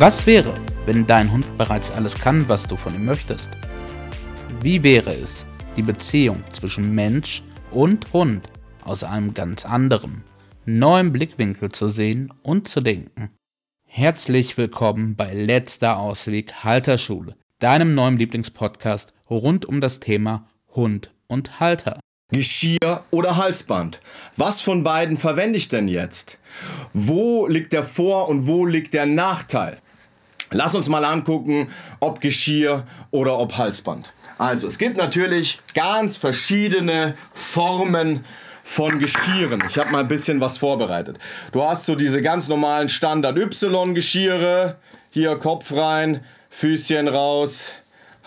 Was wäre, wenn dein Hund bereits alles kann, was du von ihm möchtest? Wie wäre es, die Beziehung zwischen Mensch und Hund aus einem ganz anderen, neuen Blickwinkel zu sehen und zu denken? Herzlich willkommen bei Letzter Ausweg Halterschule, deinem neuen Lieblingspodcast rund um das Thema Hund und Halter. Geschirr oder Halsband? Was von beiden verwende ich denn jetzt? Wo liegt der Vor- und wo liegt der Nachteil? Lass uns mal angucken, ob Geschirr oder ob Halsband. Also, es gibt natürlich ganz verschiedene Formen von Geschirren. Ich habe mal ein bisschen was vorbereitet. Du hast so diese ganz normalen Standard Y-Geschirre. Hier Kopf rein, Füßchen raus,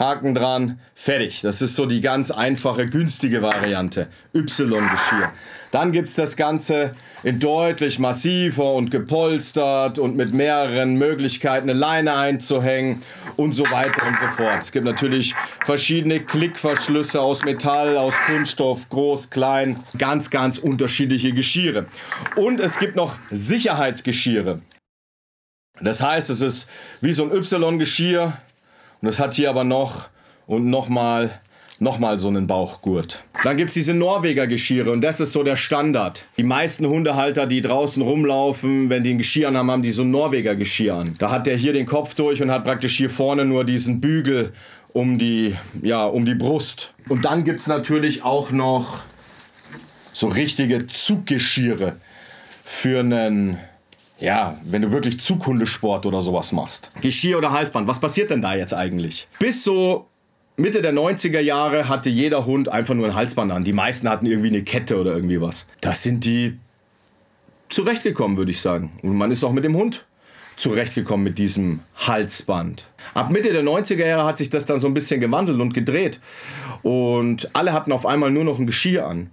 Haken dran, fertig. Das ist so die ganz einfache, günstige Variante. Y-Geschirr. Dann gibt es das Ganze in deutlich massiver und gepolstert und mit mehreren Möglichkeiten eine Leine einzuhängen und so weiter und so fort. Es gibt natürlich verschiedene Klickverschlüsse aus Metall, aus Kunststoff, groß, klein, ganz, ganz unterschiedliche Geschirre. Und es gibt noch Sicherheitsgeschirre. Das heißt, es ist wie so ein Y-Geschirr und es hat hier aber noch und nochmal nochmal so einen Bauchgurt. Dann gibt es diese Norweger Geschirre und das ist so der Standard. Die meisten Hundehalter, die draußen rumlaufen, wenn die ein Geschirr haben, haben die so ein Norweger Geschirr an. Da hat der hier den Kopf durch und hat praktisch hier vorne nur diesen Bügel um die, ja, um die Brust. Und dann gibt es natürlich auch noch so richtige Zuggeschirre für einen ja, wenn du wirklich Zughundesport oder sowas machst. Geschirr oder Halsband, was passiert denn da jetzt eigentlich? Bis so Mitte der 90er Jahre hatte jeder Hund einfach nur ein Halsband an. Die meisten hatten irgendwie eine Kette oder irgendwie was. Das sind die zurechtgekommen, würde ich sagen. Und man ist auch mit dem Hund zurechtgekommen mit diesem Halsband. Ab Mitte der 90er Jahre hat sich das dann so ein bisschen gewandelt und gedreht. Und alle hatten auf einmal nur noch ein Geschirr an.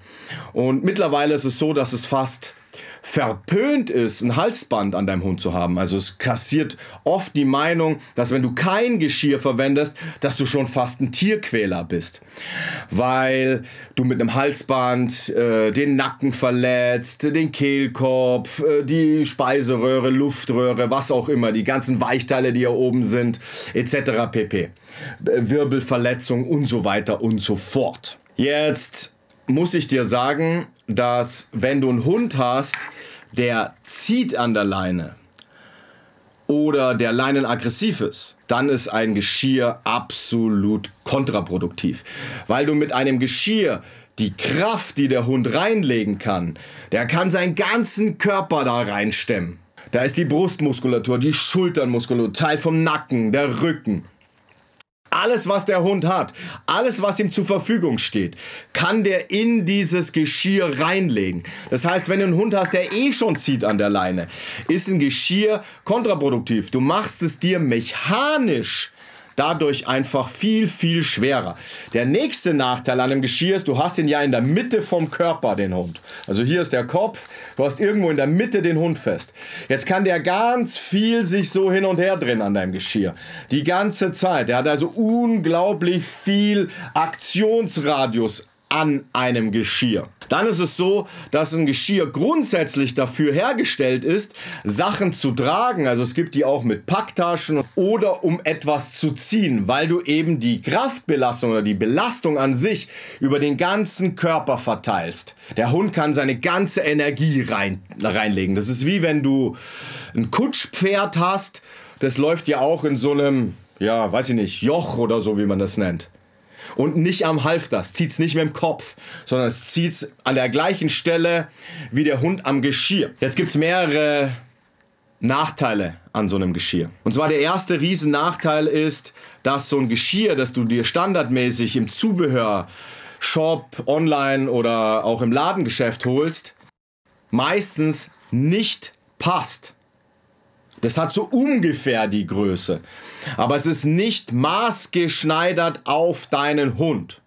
Und mittlerweile ist es so, dass es fast verpönt ist, ein Halsband an deinem Hund zu haben. Also es kassiert oft die Meinung, dass wenn du kein Geschirr verwendest, dass du schon fast ein Tierquäler bist. Weil du mit einem Halsband äh, den Nacken verletzt, den Kehlkopf, äh, die Speiseröhre, Luftröhre, was auch immer, die ganzen Weichteile, die hier oben sind, etc. pp. Äh, Wirbelverletzung und so weiter und so fort. Jetzt muss ich dir sagen, dass wenn du einen Hund hast, der zieht an der Leine oder der Leinen aggressiv ist, dann ist ein Geschirr absolut kontraproduktiv. Weil du mit einem Geschirr die Kraft, die der Hund reinlegen kann, der kann seinen ganzen Körper da reinstemmen. Da ist die Brustmuskulatur, die Schulternmuskulatur, Teil vom Nacken, der Rücken. Alles, was der Hund hat, alles, was ihm zur Verfügung steht, kann der in dieses Geschirr reinlegen. Das heißt, wenn du einen Hund hast, der eh schon zieht an der Leine, ist ein Geschirr kontraproduktiv. Du machst es dir mechanisch dadurch einfach viel, viel schwerer. Der nächste Nachteil an dem Geschirr ist, du hast ihn ja in der Mitte vom Körper, den Hund. Also hier ist der Kopf, du hast irgendwo in der Mitte den Hund fest. Jetzt kann der ganz viel sich so hin und her drehen an deinem Geschirr. Die ganze Zeit. Der hat also unglaublich viel Aktionsradius an einem Geschirr. Dann ist es so, dass ein Geschirr grundsätzlich dafür hergestellt ist, Sachen zu tragen. Also es gibt die auch mit Packtaschen oder um etwas zu ziehen, weil du eben die Kraftbelastung oder die Belastung an sich über den ganzen Körper verteilst. Der Hund kann seine ganze Energie rein, reinlegen. Das ist wie wenn du ein Kutschpferd hast. Das läuft ja auch in so einem, ja, weiß ich nicht, Joch oder so, wie man das nennt. Und nicht am Halfter. Es zieht es nicht mit dem Kopf, sondern es zieht es an der gleichen Stelle wie der Hund am Geschirr. Jetzt gibt es mehrere Nachteile an so einem Geschirr. Und zwar der erste Riesennachteil ist, dass so ein Geschirr, das du dir standardmäßig im Zubehör, Shop, online oder auch im Ladengeschäft holst, meistens nicht passt. Das hat so ungefähr die Größe. Aber es ist nicht maßgeschneidert auf deinen Hund.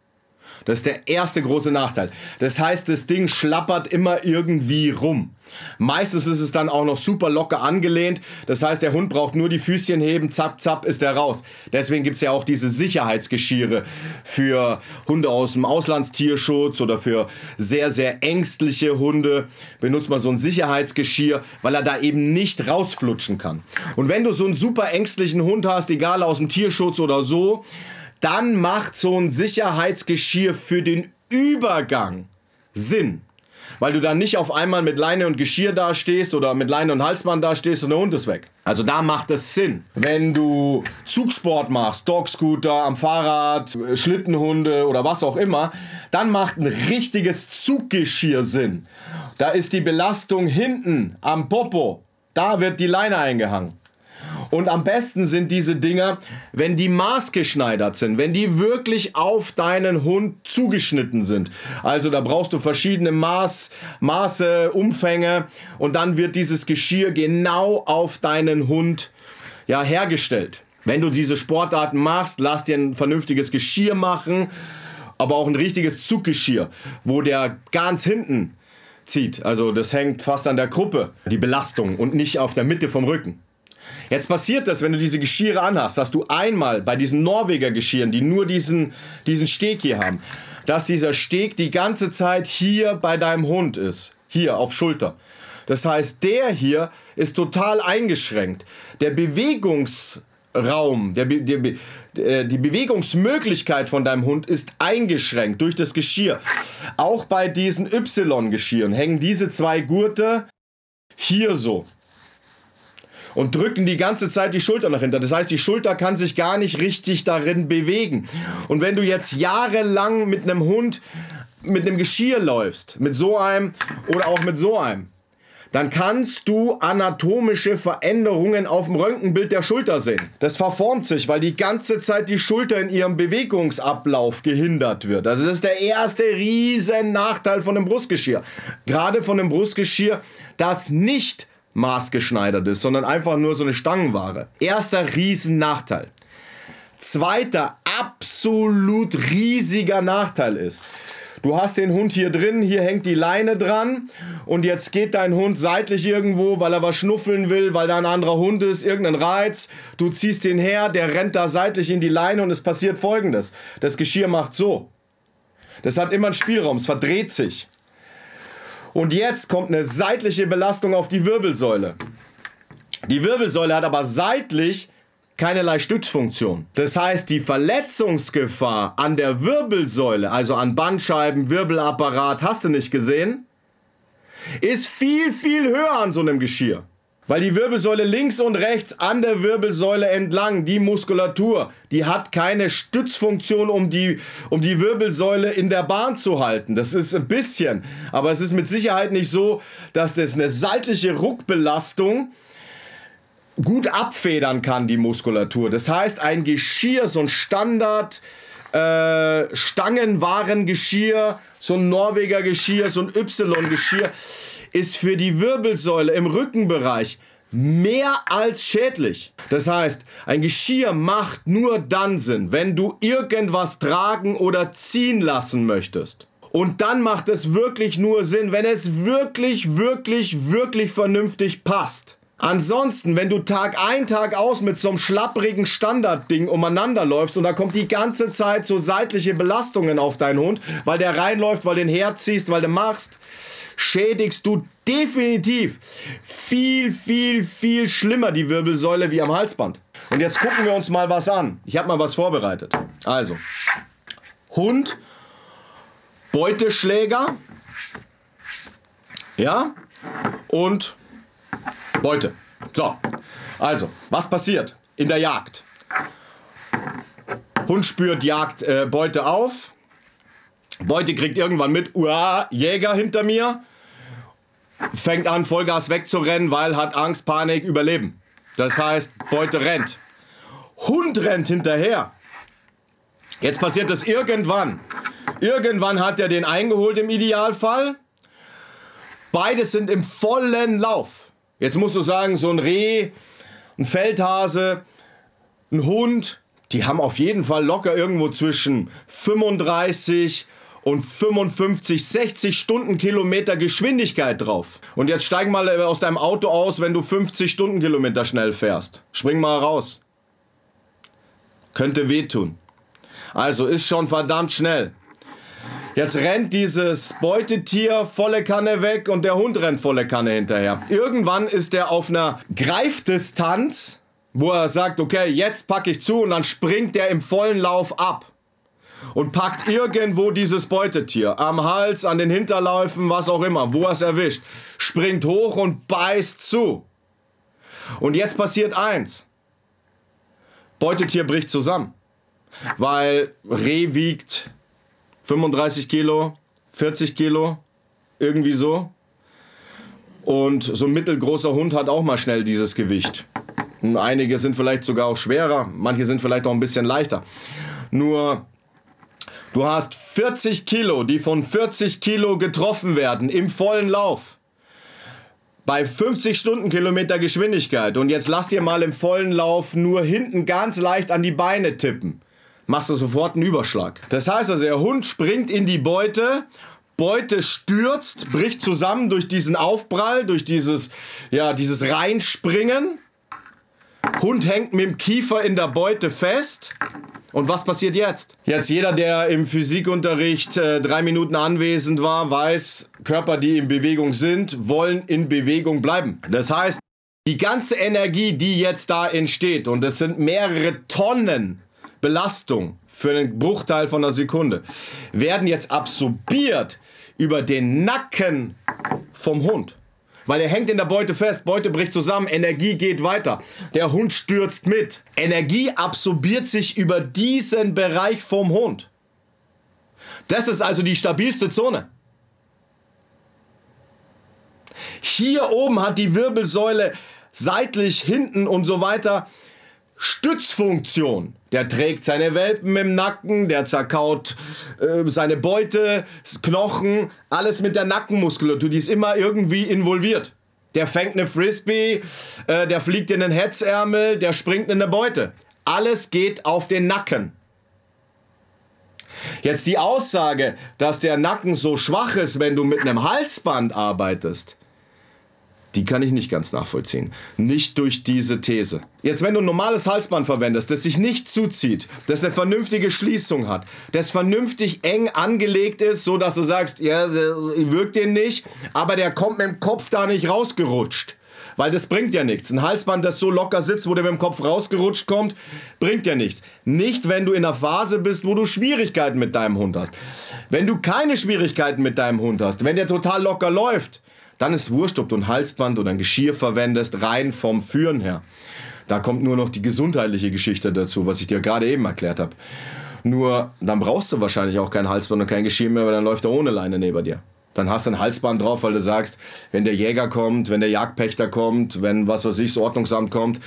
Das ist der erste große Nachteil. Das heißt, das Ding schlappert immer irgendwie rum. Meistens ist es dann auch noch super locker angelehnt. Das heißt, der Hund braucht nur die Füßchen heben, zapp, zapp, ist er raus. Deswegen gibt es ja auch diese Sicherheitsgeschirre für Hunde aus dem Auslandstierschutz oder für sehr, sehr ängstliche Hunde. Benutzt man so ein Sicherheitsgeschirr, weil er da eben nicht rausflutschen kann. Und wenn du so einen super ängstlichen Hund hast, egal aus dem Tierschutz oder so, dann macht so ein Sicherheitsgeschirr für den Übergang Sinn. Weil du dann nicht auf einmal mit Leine und Geschirr dastehst oder mit Leine und Halsband dastehst und der Hund ist weg. Also da macht es Sinn. Wenn du Zugsport machst, Dogscooter, am Fahrrad, Schlittenhunde oder was auch immer, dann macht ein richtiges Zuggeschirr Sinn. Da ist die Belastung hinten am Popo. Da wird die Leine eingehangen. Und am besten sind diese Dinger, wenn die maßgeschneidert sind, wenn die wirklich auf deinen Hund zugeschnitten sind. Also da brauchst du verschiedene Maß, Maße, Umfänge und dann wird dieses Geschirr genau auf deinen Hund ja, hergestellt. Wenn du diese Sportarten machst, lass dir ein vernünftiges Geschirr machen, aber auch ein richtiges Zuggeschirr, wo der ganz hinten zieht. Also das hängt fast an der Gruppe, die Belastung und nicht auf der Mitte vom Rücken. Jetzt passiert das, wenn du diese Geschirre anhast, dass du einmal bei diesen Norweger Geschirren, die nur diesen, diesen Steg hier haben, dass dieser Steg die ganze Zeit hier bei deinem Hund ist. Hier auf Schulter. Das heißt, der hier ist total eingeschränkt. Der Bewegungsraum, der, der, der, äh, die Bewegungsmöglichkeit von deinem Hund ist eingeschränkt durch das Geschirr. Auch bei diesen Y-Geschirren hängen diese zwei Gurte hier so und drücken die ganze Zeit die Schulter nach hinten. Das heißt, die Schulter kann sich gar nicht richtig darin bewegen. Und wenn du jetzt jahrelang mit einem Hund mit einem Geschirr läufst, mit so einem oder auch mit so einem, dann kannst du anatomische Veränderungen auf dem Röntgenbild der Schulter sehen. Das verformt sich, weil die ganze Zeit die Schulter in ihrem Bewegungsablauf gehindert wird. Also das ist der erste riesen Nachteil von dem Brustgeschirr. Gerade von dem Brustgeschirr, das nicht maßgeschneidert ist, sondern einfach nur so eine Stangenware. Erster riesen Nachteil. Zweiter absolut riesiger Nachteil ist, du hast den Hund hier drin, hier hängt die Leine dran und jetzt geht dein Hund seitlich irgendwo, weil er was schnuffeln will, weil da ein anderer Hund ist, irgendein Reiz. Du ziehst den her, der rennt da seitlich in die Leine und es passiert folgendes. Das Geschirr macht so. Das hat immer einen Spielraum, es verdreht sich. Und jetzt kommt eine seitliche Belastung auf die Wirbelsäule. Die Wirbelsäule hat aber seitlich keinerlei Stützfunktion. Das heißt, die Verletzungsgefahr an der Wirbelsäule, also an Bandscheiben, Wirbelapparat, hast du nicht gesehen, ist viel, viel höher an so einem Geschirr. Weil die Wirbelsäule links und rechts an der Wirbelsäule entlang, die Muskulatur, die hat keine Stützfunktion, um die, um die Wirbelsäule in der Bahn zu halten. Das ist ein bisschen. Aber es ist mit Sicherheit nicht so, dass das eine seitliche Ruckbelastung gut abfedern kann, die Muskulatur. Das heißt, ein Geschirr, so ein Standard, äh, Stangenwarengeschirr, so ein Norweger Geschirr, so ein Y-Geschirr, ist für die Wirbelsäule im Rückenbereich mehr als schädlich. Das heißt, ein Geschirr macht nur dann Sinn, wenn du irgendwas tragen oder ziehen lassen möchtest. Und dann macht es wirklich nur Sinn, wenn es wirklich, wirklich, wirklich vernünftig passt. Ansonsten, wenn du Tag ein, Tag aus mit so einem schlapprigen Standardding umeinander läufst und da kommt die ganze Zeit so seitliche Belastungen auf deinen Hund, weil der reinläuft, weil du den herziehst, weil du machst, schädigst du definitiv viel, viel, viel schlimmer die Wirbelsäule wie am Halsband. Und jetzt gucken wir uns mal was an. Ich habe mal was vorbereitet. Also, Hund, Beuteschläger, ja, und Beute. So, also, was passiert in der Jagd? Hund spürt Jagd, äh, Beute auf. Beute kriegt irgendwann mit, uah, Jäger hinter mir fängt an, Vollgas wegzurennen, weil hat Angst, Panik, Überleben. Das heißt, Beute rennt. Hund rennt hinterher. Jetzt passiert das irgendwann. Irgendwann hat er den eingeholt im Idealfall. Beide sind im vollen Lauf. Jetzt musst du sagen, so ein Reh, ein Feldhase, ein Hund, die haben auf jeden Fall locker irgendwo zwischen 35 und 55, 60 Stundenkilometer Geschwindigkeit drauf. Und jetzt steig mal äh, aus deinem Auto aus, wenn du 50 Stundenkilometer schnell fährst. Spring mal raus. Könnte wehtun. Also ist schon verdammt schnell. Jetzt rennt dieses Beutetier volle Kanne weg und der Hund rennt volle Kanne hinterher. Irgendwann ist er auf einer Greifdistanz, wo er sagt, okay, jetzt packe ich zu und dann springt er im vollen Lauf ab und packt irgendwo dieses Beutetier am Hals, an den Hinterläufen, was auch immer, wo er es erwischt, springt hoch und beißt zu. Und jetzt passiert eins. Beutetier bricht zusammen, weil Reh wiegt 35 Kilo, 40 Kilo, irgendwie so. Und so ein mittelgroßer Hund hat auch mal schnell dieses Gewicht. Und einige sind vielleicht sogar auch schwerer, manche sind vielleicht auch ein bisschen leichter. Nur Du hast 40 Kilo, die von 40 Kilo getroffen werden im vollen Lauf. Bei 50 Stundenkilometer Geschwindigkeit. Und jetzt lass dir mal im vollen Lauf nur hinten ganz leicht an die Beine tippen. Machst du sofort einen Überschlag. Das heißt also, der Hund springt in die Beute Beute stürzt, bricht zusammen durch diesen Aufprall, durch dieses, ja, dieses Reinspringen. Hund hängt mit dem Kiefer in der Beute fest. Und was passiert jetzt? Jetzt jeder, der im Physikunterricht äh, drei Minuten anwesend war, weiß, Körper, die in Bewegung sind, wollen in Bewegung bleiben. Das heißt, die ganze Energie, die jetzt da entsteht, und es sind mehrere Tonnen Belastung für einen Bruchteil von einer Sekunde, werden jetzt absorbiert über den Nacken vom Hund. Weil er hängt in der Beute fest, Beute bricht zusammen, Energie geht weiter. Der Hund stürzt mit. Energie absorbiert sich über diesen Bereich vom Hund. Das ist also die stabilste Zone. Hier oben hat die Wirbelsäule seitlich, hinten und so weiter Stützfunktion. Der trägt seine Welpen im Nacken, der zerkaut äh, seine Beute, Knochen, alles mit der Nackenmuskulatur, die ist immer irgendwie involviert. Der fängt eine Frisbee, äh, der fliegt in den Hetzärmel, der springt in eine Beute. Alles geht auf den Nacken. Jetzt die Aussage, dass der Nacken so schwach ist, wenn du mit einem Halsband arbeitest, die kann ich nicht ganz nachvollziehen. Nicht durch diese These. Jetzt, wenn du ein normales Halsband verwendest, das sich nicht zuzieht, das eine vernünftige Schließung hat, das vernünftig eng angelegt ist, so dass du sagst, ja, wirkt den nicht, aber der kommt mit dem Kopf da nicht rausgerutscht. Weil das bringt ja nichts. Ein Halsband, das so locker sitzt, wo der mit dem Kopf rausgerutscht kommt, bringt ja nichts. Nicht, wenn du in einer Phase bist, wo du Schwierigkeiten mit deinem Hund hast. Wenn du keine Schwierigkeiten mit deinem Hund hast, wenn der total locker läuft, dann ist wurscht, ob du ein Halsband oder ein Geschirr verwendest, rein vom Führen her. Da kommt nur noch die gesundheitliche Geschichte dazu, was ich dir gerade eben erklärt habe. Nur dann brauchst du wahrscheinlich auch kein Halsband und kein Geschirr mehr, weil dann läuft er ohne Leine neben dir. Dann hast du ein Halsband drauf, weil du sagst, wenn der Jäger kommt, wenn der Jagdpächter kommt, wenn was weiß ich, das Ordnungsamt kommt,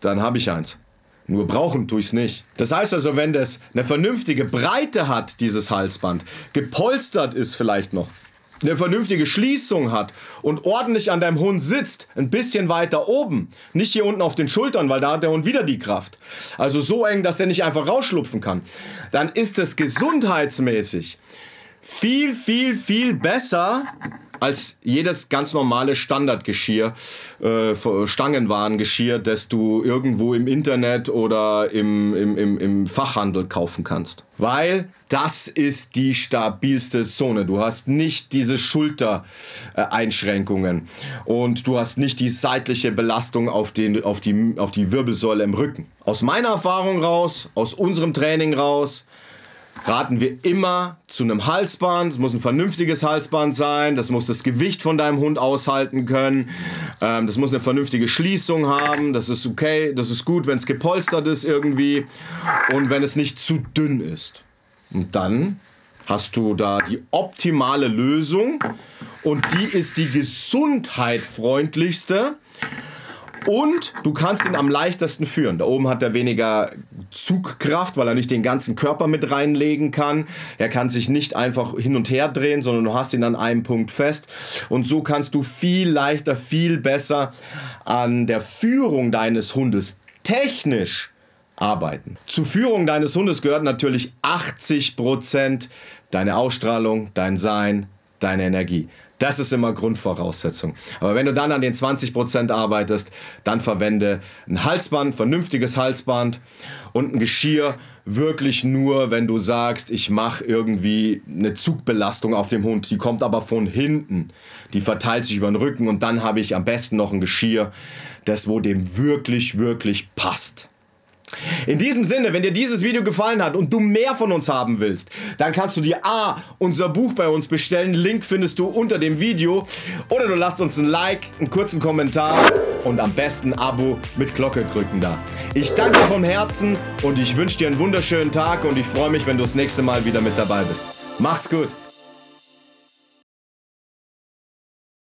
dann habe ich eins. Nur brauchen tue ich es nicht. Das heißt also, wenn das eine vernünftige Breite hat, dieses Halsband, gepolstert ist vielleicht noch, eine vernünftige Schließung hat und ordentlich an deinem Hund sitzt, ein bisschen weiter oben, nicht hier unten auf den Schultern, weil da hat der Hund wieder die Kraft. Also so eng, dass der nicht einfach rausschlupfen kann. Dann ist es gesundheitsmäßig viel, viel, viel besser als jedes ganz normale Standardgeschirr, äh, Stangenwarengeschirr, das du irgendwo im Internet oder im, im, im, im Fachhandel kaufen kannst. Weil das ist die stabilste Zone. Du hast nicht diese Schultereinschränkungen und du hast nicht die seitliche Belastung auf, den, auf, die, auf die Wirbelsäule im Rücken. Aus meiner Erfahrung raus, aus unserem Training raus, raten wir immer zu einem Halsband. Es muss ein vernünftiges Halsband sein. Das muss das Gewicht von deinem Hund aushalten können. Ähm, das muss eine vernünftige Schließung haben. Das ist okay. Das ist gut, wenn es gepolstert ist irgendwie. Und wenn es nicht zu dünn ist. Und dann hast du da die optimale Lösung. Und die ist die gesundheitfreundlichste. Und du kannst ihn am leichtesten führen. Da oben hat er weniger Zugkraft, weil er nicht den ganzen Körper mit reinlegen kann. Er kann sich nicht einfach hin und her drehen, sondern du hast ihn an einem Punkt fest. Und so kannst du viel leichter, viel besser an der Führung deines Hundes technisch arbeiten. Zur Führung deines Hundes gehört natürlich 80% deine Ausstrahlung, dein Sein, deine Energie. Das ist immer Grundvoraussetzung. Aber wenn du dann an den 20% arbeitest, dann verwende ein Halsband, vernünftiges Halsband und ein Geschirr wirklich nur, wenn du sagst, ich mache irgendwie eine Zugbelastung auf dem Hund. Die kommt aber von hinten. Die verteilt sich über den Rücken und dann habe ich am besten noch ein Geschirr, das wo dem wirklich, wirklich passt. In diesem Sinne, wenn dir dieses Video gefallen hat und du mehr von uns haben willst, dann kannst du dir A, unser Buch bei uns bestellen. Link findest du unter dem Video. Oder du lässt uns ein Like, einen kurzen Kommentar und am besten ein Abo mit Glocke drücken da. Ich danke vom Herzen und ich wünsche dir einen wunderschönen Tag und ich freue mich, wenn du das nächste Mal wieder mit dabei bist. Mach's gut!